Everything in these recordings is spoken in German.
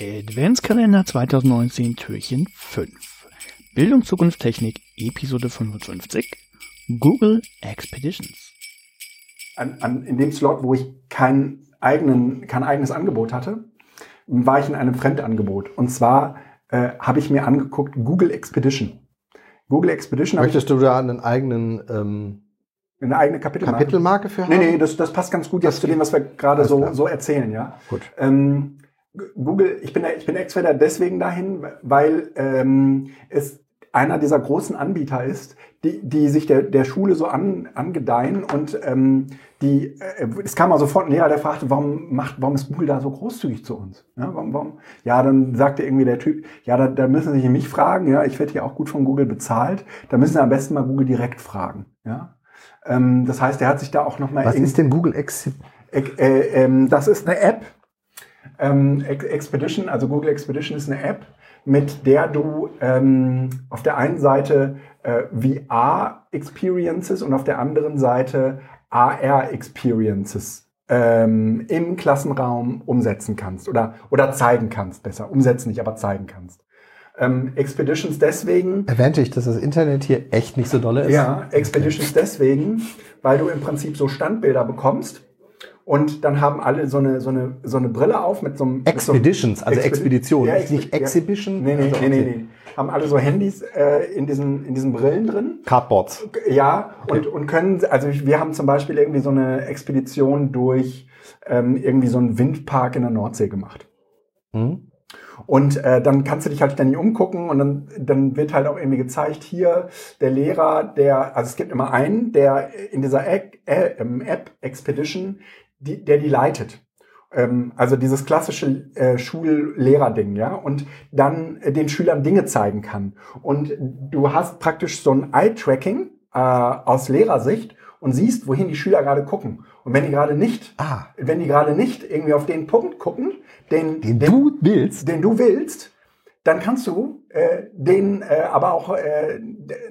Adventskalender 2019 Türchen 5. Bildung, Zukunft, Technik, Episode 55. Google Expeditions. An, an, in dem Slot, wo ich kein, eigenen, kein eigenes Angebot hatte, war ich in einem Fremdangebot. Und zwar äh, habe ich mir angeguckt Google Expedition. Google Expedition. Möchtest du da einen eigenen ähm, eine eigene Kapitelmarke? Kapitelmarke für haben? Nee, nee, das, das passt ganz gut jetzt zu dem, was wir gerade so, so erzählen, ja. Gut. Ähm, Google, ich bin, ich bin Ex-Trader deswegen dahin, weil ähm, es einer dieser großen Anbieter ist, die, die sich der, der Schule so an, angedeihen und ähm, die, äh, es kam mal sofort ein Lehrer, der fragte, warum macht, warum ist Google da so großzügig zu uns? Ja, warum, warum? ja dann sagte irgendwie der Typ, ja, da, da müssen Sie mich fragen, ja, ich werde hier auch gut von Google bezahlt, da müssen Sie am besten mal Google direkt fragen, ja. Ähm, das heißt, er hat sich da auch nochmal. Was ist denn Google Ex? Äh, äh, äh, das ist eine App, ähm, Expedition, also Google Expedition ist eine App, mit der du ähm, auf der einen Seite äh, VR-Experiences und auf der anderen Seite AR-Experiences ähm, im Klassenraum umsetzen kannst oder, oder zeigen kannst, besser. Umsetzen nicht, aber zeigen kannst. Ähm, Expeditions deswegen. Erwähnte ich, dass das Internet hier echt nicht so dolle ist? Ja, Expeditions deswegen, weil du im Prinzip so Standbilder bekommst und dann haben alle so eine, so eine, so eine Brille auf mit so einem. Expeditions, so also Expedi Expedition, ja, nicht Exhibition. Ja. Nee, nee, also, nee, nee, nee. Haben alle so Handys äh, in, diesen, in diesen Brillen drin. Cardboards. Ja, okay. und, und können, also wir haben zum Beispiel irgendwie so eine Expedition durch ähm, irgendwie so einen Windpark in der Nordsee gemacht. Mhm. Und äh, dann kannst du dich halt ständig umgucken und dann, dann wird halt auch irgendwie gezeigt, hier der Lehrer, der, also es gibt immer einen, der in dieser App, äh, App Expedition die, der die leitet. Ähm, also dieses klassische äh, Schullehrerding, ja, und dann äh, den Schülern Dinge zeigen kann. Und du hast praktisch so ein Eye-Tracking äh, aus Lehrersicht und siehst, wohin die Schüler gerade gucken. Und wenn die gerade nicht, ah. wenn die gerade nicht irgendwie auf den Punkt gucken, den, den, den du willst, den du willst, dann kannst du äh, den äh, aber auch äh,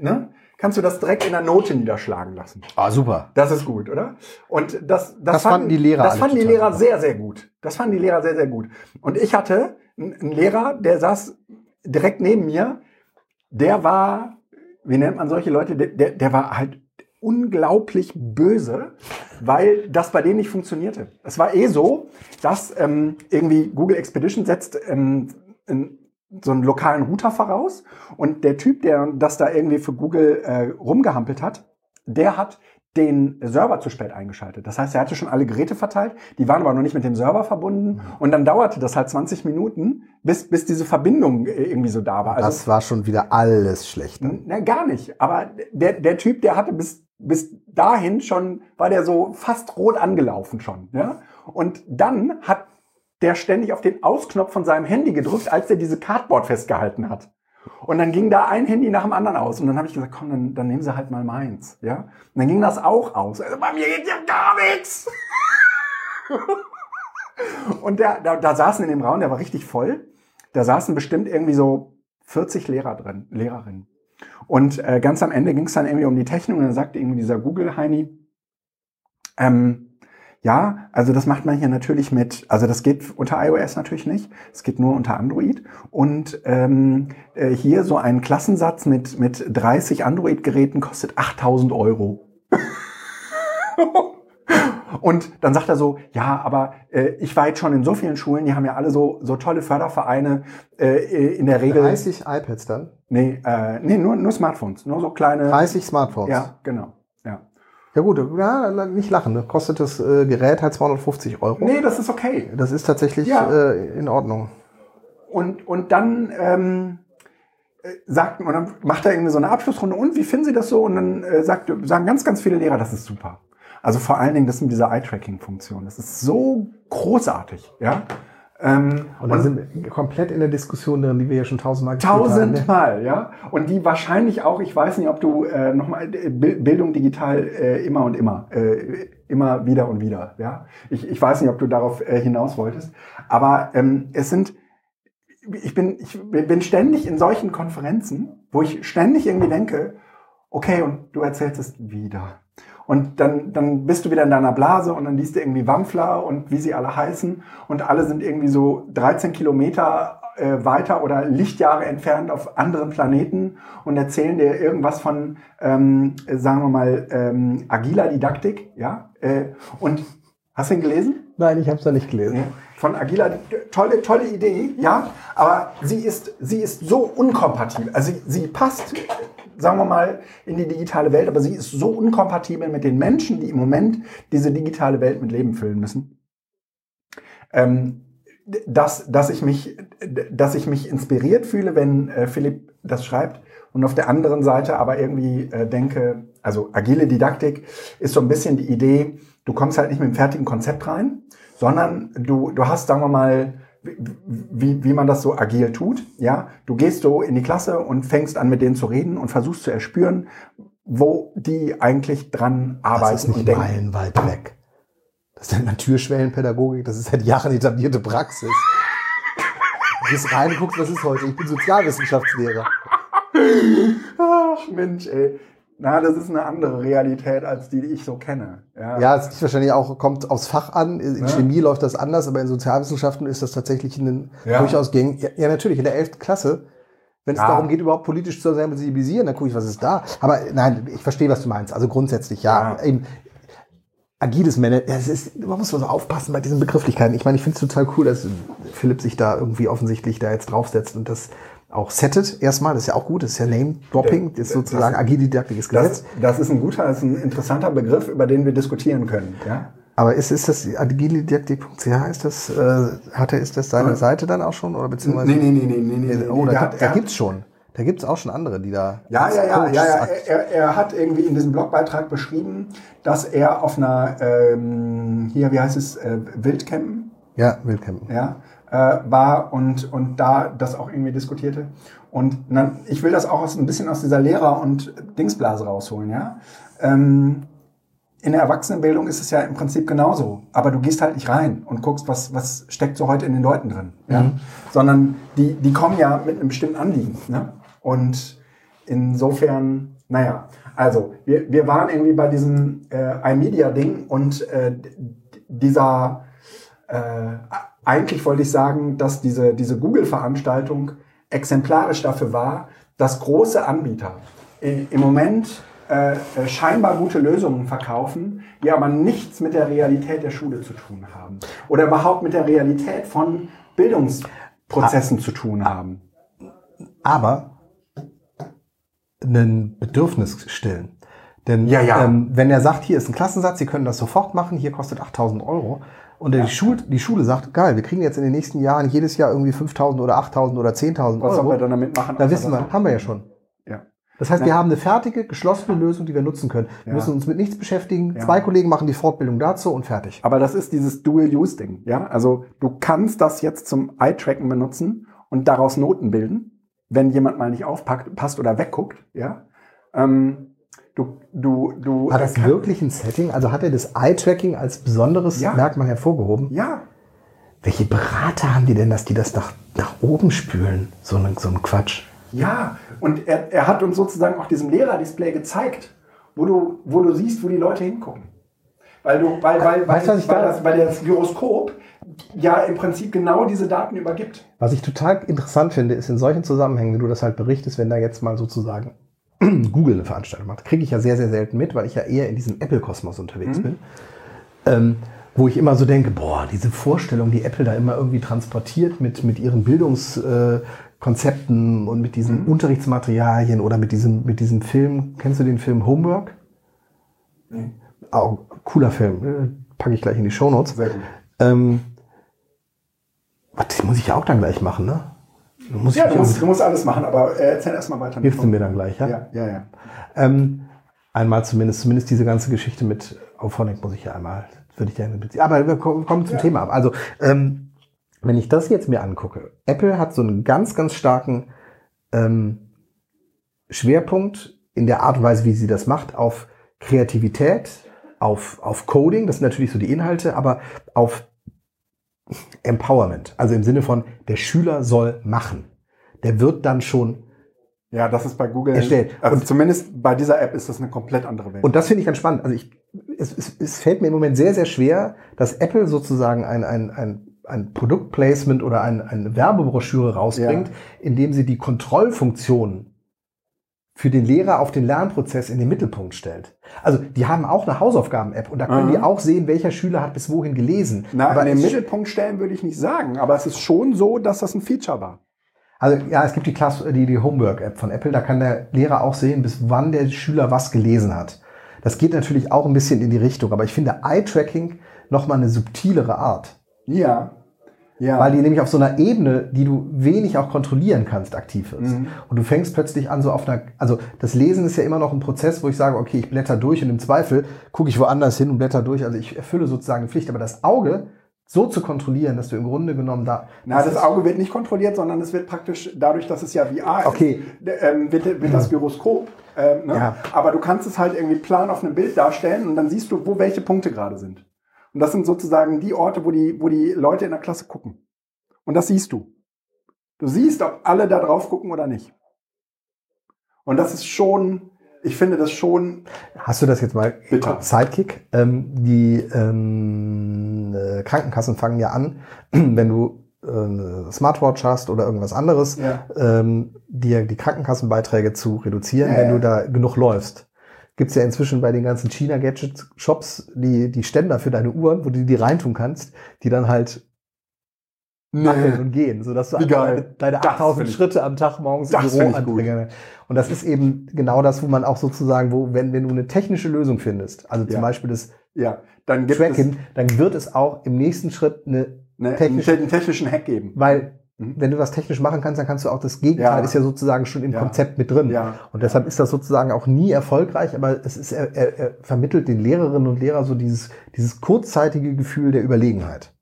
ne, kannst du das direkt in der Note niederschlagen lassen. Ah, super. Das ist gut, oder? Und das, das, das fanden, die Lehrer. Das fanden die Lehrer sehr, sehr gut. Das fanden die Lehrer sehr, sehr gut. Und ich hatte einen Lehrer, der saß direkt neben mir. Der war, wie nennt man solche Leute? Der, der war halt unglaublich böse, weil das bei denen nicht funktionierte. Es war eh so, dass ähm, irgendwie Google Expedition setzt ähm, ein, so einen lokalen Router voraus und der Typ, der das da irgendwie für Google äh, rumgehampelt hat, der hat den Server zu spät eingeschaltet. Das heißt, er hatte schon alle Geräte verteilt, die waren aber noch nicht mit dem Server verbunden mhm. und dann dauerte das halt 20 Minuten, bis, bis diese Verbindung äh, irgendwie so da war. Also, das war schon wieder alles schlecht. Ne? Na, gar nicht. Aber der, der Typ, der hatte bis, bis dahin schon, war der so fast rot angelaufen schon. Ja? Und dann hat der ständig auf den Ausknopf von seinem Handy gedrückt, als er diese Cardboard festgehalten hat. Und dann ging da ein Handy nach dem anderen aus. Und dann habe ich gesagt, komm, dann, dann nehmen Sie halt mal meins. Ja? Und dann ging das auch aus. Also bei mir geht ja gar nichts. Und der, da, da saßen in dem Raum, der war richtig voll. Da saßen bestimmt irgendwie so 40 Lehrer drin, Lehrerinnen. Und äh, ganz am Ende ging es dann irgendwie um die Technik und dann sagte irgendwie dieser Google-Heini, ähm, ja, also das macht man hier natürlich mit, also das geht unter iOS natürlich nicht, es geht nur unter Android. Und ähm, äh, hier so ein Klassensatz mit, mit 30 Android-Geräten kostet 8000 Euro. Und dann sagt er so, ja, aber äh, ich war jetzt schon in so vielen Schulen, die haben ja alle so, so tolle Fördervereine äh, in der Regel. 30 iPads dann? Nee, äh, nee nur, nur Smartphones, nur so kleine. 30 Smartphones? Ja, genau. Ja gut, ja, nicht lachen. Ne? Kostet das äh, Gerät halt 250 Euro. Nee, das ist okay. Das ist tatsächlich ja. äh, in Ordnung. Und, und dann ähm, äh, sagt, und dann macht er irgendwie so eine Abschlussrunde. Und wie finden Sie das so? Und dann äh, sagt, sagen ganz, ganz viele Lehrer, das ist super. Also vor allen Dingen das mit dieser Eye-Tracking-Funktion. Das ist so großartig, ja. Ähm, und dann sind wir komplett in der Diskussion drin, die wir ja schon tausendmal geführt haben. Ne? Tausendmal, ja. Und die wahrscheinlich auch, ich weiß nicht, ob du äh, nochmal äh, Bildung digital äh, immer und immer, äh, immer wieder und wieder, ja. Ich, ich weiß nicht, ob du darauf äh, hinaus wolltest. Aber ähm, es sind, ich bin, ich bin ständig in solchen Konferenzen, wo ich ständig irgendwie denke, okay, und du erzählst es wieder Und dann, dann bist du wieder in deiner Blase und dann liest du irgendwie Wampfler und wie sie alle heißen. Und alle sind irgendwie so 13 Kilometer äh, weiter oder Lichtjahre entfernt auf anderen Planeten und erzählen dir irgendwas von, ähm, sagen wir mal, ähm, agiler Didaktik. Ja? Äh, und hast du ihn gelesen? Nein, ich habe es noch nicht gelesen. Von Agila, tolle, tolle Idee, ja, aber sie ist, sie ist so unkompatibel. Also sie, sie passt, sagen wir mal, in die digitale Welt, aber sie ist so unkompatibel mit den Menschen, die im Moment diese digitale Welt mit Leben füllen müssen. Ähm, dass, dass, ich mich, dass ich mich inspiriert fühle, wenn äh, Philipp das schreibt und auf der anderen Seite aber irgendwie äh, denke, also agile Didaktik ist so ein bisschen die Idee, du kommst halt nicht mit einem fertigen Konzept rein, sondern du, du hast, sagen wir mal, wie, wie man das so agil tut. Ja, du gehst so in die Klasse und fängst an, mit denen zu reden und versuchst zu erspüren, wo die eigentlich dran arbeiten das ist nicht und denken. meilenweit weg. Das ist eine Türschwellenpädagogik, das ist seit Jahren etablierte Praxis. Du gehst rein und guckst, was ist heute? Ich bin Sozialwissenschaftslehrer. Ach Mensch, ey. Na, das ist eine andere Realität als die, die ich so kenne. Ja, Ja, es ist wahrscheinlich auch, kommt aufs Fach an. In Ja. Chemie läuft das anders, aber in Sozialwissenschaften ist das tatsächlich in den Ja. durchaus gängig. Ja, ja, natürlich, in der 11. Klasse. Wenn es Ja. darum geht, überhaupt politisch zu sensibilisieren, dann gucke ich, was ist da. Aber nein, ich verstehe, was du meinst. Also grundsätzlich, ja. Ja. Eben, agiles Management, man muss so aufpassen bei diesen Begrifflichkeiten. Ich meine, ich finde es total cool, dass Philipp sich da irgendwie offensichtlich da jetzt draufsetzt und das auch settet erstmal. Das ist ja auch gut, das ist ja Name-Dropping, das ist sozusagen ist Gesetz. das, das ist ein guter, das ist ein interessanter Begriff, über den wir diskutieren können. Ja? Aber ist, ist das agilididaktik.ch, ist das, äh, hat er, ist das seine Ja. Seite dann auch schon? Oder beziehungsweise, Nee, nee, nee, nee, nee, nee, nee. oh, da, Der gibt, hat- da gibt's schon. Da gibt's auch schon andere, die da. Ja, ja, ja, ja, ja. Er, er hat irgendwie in diesem Blogbeitrag beschrieben, dass er auf einer, ähm, hier, wie heißt es, äh, Wildcampen, Ja, Wildcampen. ja, äh, war und, und da das auch irgendwie diskutierte. Und dann, ich will das auch aus, ein bisschen aus dieser Lehrer- und Dingsblase rausholen, ja. Ähm, in der Erwachsenenbildung ist es ja im Prinzip genauso. Aber du gehst halt nicht rein und guckst, was, was steckt so heute in den Leuten drin. Ja? Mhm. Sondern die, die kommen ja mit einem bestimmten Anliegen. Ne? Und insofern, naja, also wir, wir waren irgendwie bei diesem äh, iMedia-Ding und äh, dieser, äh, eigentlich wollte ich sagen, dass diese, diese Google-Veranstaltung exemplarisch dafür war, dass große Anbieter im Moment äh, äh, scheinbar gute Lösungen verkaufen, die aber nichts mit der Realität der Schule zu tun haben. Oder überhaupt mit der Realität von Bildungsprozessen zu tun haben. Aber ein Bedürfnis stillen. Denn Ja, ja. Ähm, wenn er sagt, hier ist ein Klassensatz, Sie können das sofort machen, hier kostet 8000 Euro. Und die, Schul die Schule sagt, geil, wir kriegen jetzt in den nächsten Jahren jedes Jahr irgendwie 5000 oder 8000 oder 10.000 Was sollen wir Euro. dann damit machen? Da außer wissen wir, haben wir ja schon. Ja. Das heißt, Na- wir haben eine fertige, geschlossene Lösung, die wir nutzen können. Wir Ja. müssen uns mit nichts beschäftigen. Ja. Zwei Kollegen machen die Fortbildung dazu und fertig. Aber das ist dieses Dual-Use-Ding. Ja? Also du kannst das jetzt zum Eye-Tracken benutzen und daraus Noten bilden, wenn jemand mal nicht aufpackt, passt oder wegguckt. Ja? Ähm, du, du, du, War das kann- wirklich ein Setting? Also hat er das Eye-Tracking als besonderes Ja. Merkmal hervorgehoben? Ja, Welche Berater haben die denn, dass die das nach, nach oben spülen? So ein, so ein Quatsch. ja. Und er, er hat uns sozusagen auf diesem Lehrerdisplay gezeigt, wo du, wo du siehst, wo die Leute hingucken. Weil du, weil, weil, weil, Weißt du, was ich weil, da- das, weil das Gyroskop ja im Prinzip genau diese Daten übergibt. Was ich total interessant finde, ist in solchen Zusammenhängen, wie du das halt berichtest, wenn da jetzt mal sozusagen Google eine Veranstaltung macht, kriege ich ja sehr, sehr selten mit, weil ich ja eher in diesem Apple-Kosmos unterwegs bin. Ähm, wo ich immer so denke, boah, diese Vorstellung, die Apple da immer irgendwie transportiert mit, mit ihren Bildungskonzepten äh, und mit diesen Unterrichtsmaterialien oder mit diesem, mit diesem Film, kennst du den Film Homework? Nee. Auch cooler Film, äh, packe ich gleich in die Shownotes. Sehr gut. Ähm, das muss ich ja auch dann gleich machen, ne? Muss Ja, ich du musst, du musst alles machen, aber äh, erzähl erst mal weiter. Hilfst du mir dann gleich, ja? Ja, ja, ja. Ähm, einmal zumindest, zumindest diese ganze Geschichte mit Auphonic muss ich ja einmal, würde ich gerne beziehen. Aber wir kommen kommen zum Ja. Thema ab. Also, ähm, wenn ich das jetzt mir angucke, Apple hat so einen ganz, ganz starken ähm, Schwerpunkt in der Art und Weise, wie sie das macht, auf Kreativität, auf, auf Coding, das sind natürlich so die Inhalte, aber auf Empowerment. Also im Sinne von, der Schüler soll machen. Der wird dann schon Ja, das ist bei Google Erstellt. Also Und- zumindest bei dieser App ist das eine komplett andere Welt. Und das finde ich ganz spannend. Also ich es, es, es fällt mir im Moment sehr, sehr schwer, dass Apple sozusagen ein, ein, ein ein Produktplacement oder ein, eine Werbebroschüre rausbringt, ja. indem sie die Kontrollfunktion für den Lehrer auf den Lernprozess in den Mittelpunkt stellt. Also die haben auch eine Hausaufgaben-App und da können mhm. die auch sehen, welcher Schüler hat bis wohin gelesen. Na, aber in den Mittelpunkt stellen würde ich nicht sagen, aber es ist schon so, dass das ein Feature war. Also ja, es gibt die, Class, die, die Homework-App von Apple, da kann der Lehrer auch sehen, bis wann der Schüler was gelesen hat. Das geht natürlich auch ein bisschen in die Richtung, aber ich finde Eye-Tracking nochmal eine subtilere Art. Ja, ja. Weil die nämlich auf so einer Ebene, die du wenig auch kontrollieren kannst, aktiv ist. Mhm. Und du fängst plötzlich an, so auf einer, also das Lesen ist ja immer noch ein Prozess, wo ich sage, okay, ich blätter durch und im Zweifel gucke ich woanders hin und blätter durch. Also ich erfülle sozusagen eine Pflicht. Aber das Auge so zu kontrollieren, dass du im Grunde genommen da. Na, das, Auge wird nicht kontrolliert, sondern es wird praktisch, dadurch, dass es ja VR okay. ist, ähm, wird, wird das Gyroskop. Ähm, ne? ja. Aber du kannst es halt irgendwie plan auf einem Bild darstellen und dann siehst du, wo welche Punkte gerade sind. Und das sind sozusagen die Orte, wo die, wo die Leute in der Klasse gucken. Und das siehst du. Du siehst, ob alle da drauf gucken oder nicht. Und das ist schon, ich finde das schon. Hast du das jetzt mal? Bitte. Sidekick. Ähm, die ähm, äh, Krankenkassen fangen ja an, wenn du äh, eine Smartwatch hast oder irgendwas anderes, ja. ähm, dir die Krankenkassenbeiträge zu reduzieren, ja, wenn ja. du da genug läufst gibt es ja inzwischen bei den ganzen China-Gadget-Shops die, die Ständer für deine Uhren, wo du die reintun kannst, die dann halt nee. und gehen, sodass du deine, deine 8000 Schritte am Tag morgens im Büro anbringst. Und das ist eben genau das, wo man auch sozusagen, wo, wenn, wenn du eine technische Lösung findest, also zum ja. Beispiel das ja, dann Tracken, es, dann wird es auch im nächsten Schritt eine, eine technische, einen technischen Hack geben. Weil. Wenn du was technisch machen kannst, dann kannst du auch das Gegenteil, ja. ist ja sozusagen schon im ja. Konzept mit drin. Ja. Und deshalb ist das sozusagen auch nie erfolgreich, aber es ist, er, er, er vermittelt den Lehrerinnen und Lehrern so dieses, dieses kurzzeitige Gefühl der Überlegenheit.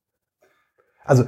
Also,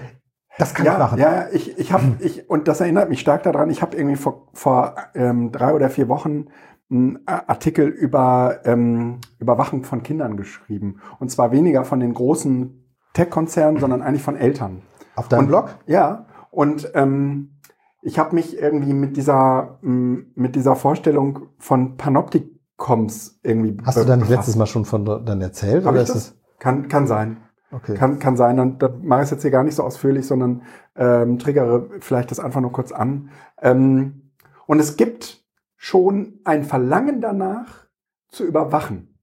das kann ja, ich machen. Ja, ich, ich habe, ich, und das erinnert mich stark daran, ich habe irgendwie vor, vor ähm, drei oder vier Wochen einen Artikel über ähm, Überwachung von Kindern geschrieben. Und zwar weniger von den großen Tech-Konzernen, sondern eigentlich von Eltern. Auf deinem und, Blog? Ja, und ähm, ich habe mich irgendwie mit dieser, mit dieser Vorstellung von Panopticoms irgendwie. Hast du dann letztes Mal schon von dann erzählt? Hab oder ist das? Kann, kann sein. Okay. Kann, kann sein. Dann da mache ich es jetzt hier gar nicht so ausführlich, sondern ähm, triggere vielleicht das einfach nur kurz an. Ähm, und es gibt schon ein Verlangen danach, zu überwachen.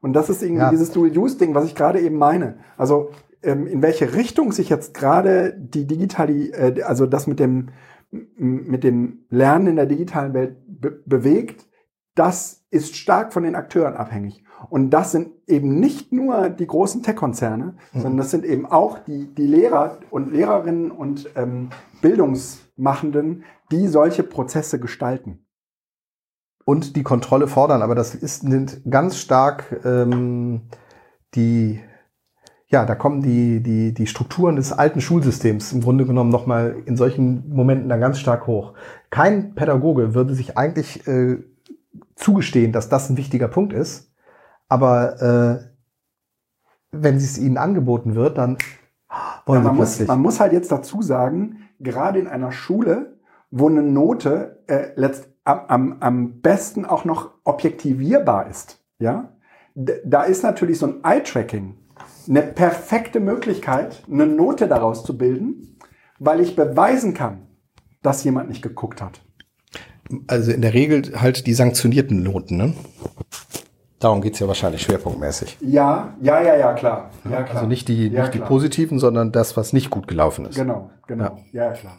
Und das ist irgendwie ja. dieses Dual-Use-Ding, was ich gerade eben meine. Also in welche Richtung sich jetzt gerade die digitale, äh, also das mit dem, mit dem Lernen in der digitalen Welt be bewegt, das ist stark von den Akteuren abhängig. Und das sind eben nicht nur die großen Tech-Konzerne, mhm. sondern das sind eben auch die, die Lehrer und Lehrerinnen und ähm, Bildungsmachenden, die solche Prozesse gestalten. Und die Kontrolle fordern, aber das ist ganz stark ähm, die ja, da kommen die, die, die Strukturen des alten Schulsystems im Grunde genommen nochmal in solchen Momenten dann ganz stark hoch. Kein Pädagoge würde sich eigentlich äh, zugestehen, dass das ein wichtiger Punkt ist, aber äh, wenn es ihnen angeboten wird, dann wollen ja, man, muss, man muss halt jetzt dazu sagen, gerade in einer Schule, wo eine Note äh, letzt, am, am, am besten auch noch objektivierbar ist, ja, da ist natürlich so ein Eye-Tracking eine perfekte Möglichkeit, eine Note daraus zu bilden, weil ich beweisen kann, dass jemand nicht geguckt hat. Also in der Regel halt die sanktionierten Noten, ne? Darum geht's ja wahrscheinlich schwerpunktmäßig. Ja, ja, ja, ja, klar. Ja, klar. Also nicht die, ja, nicht die positiven, sondern das, was nicht gut gelaufen ist. Genau, genau. Ja, ja klar.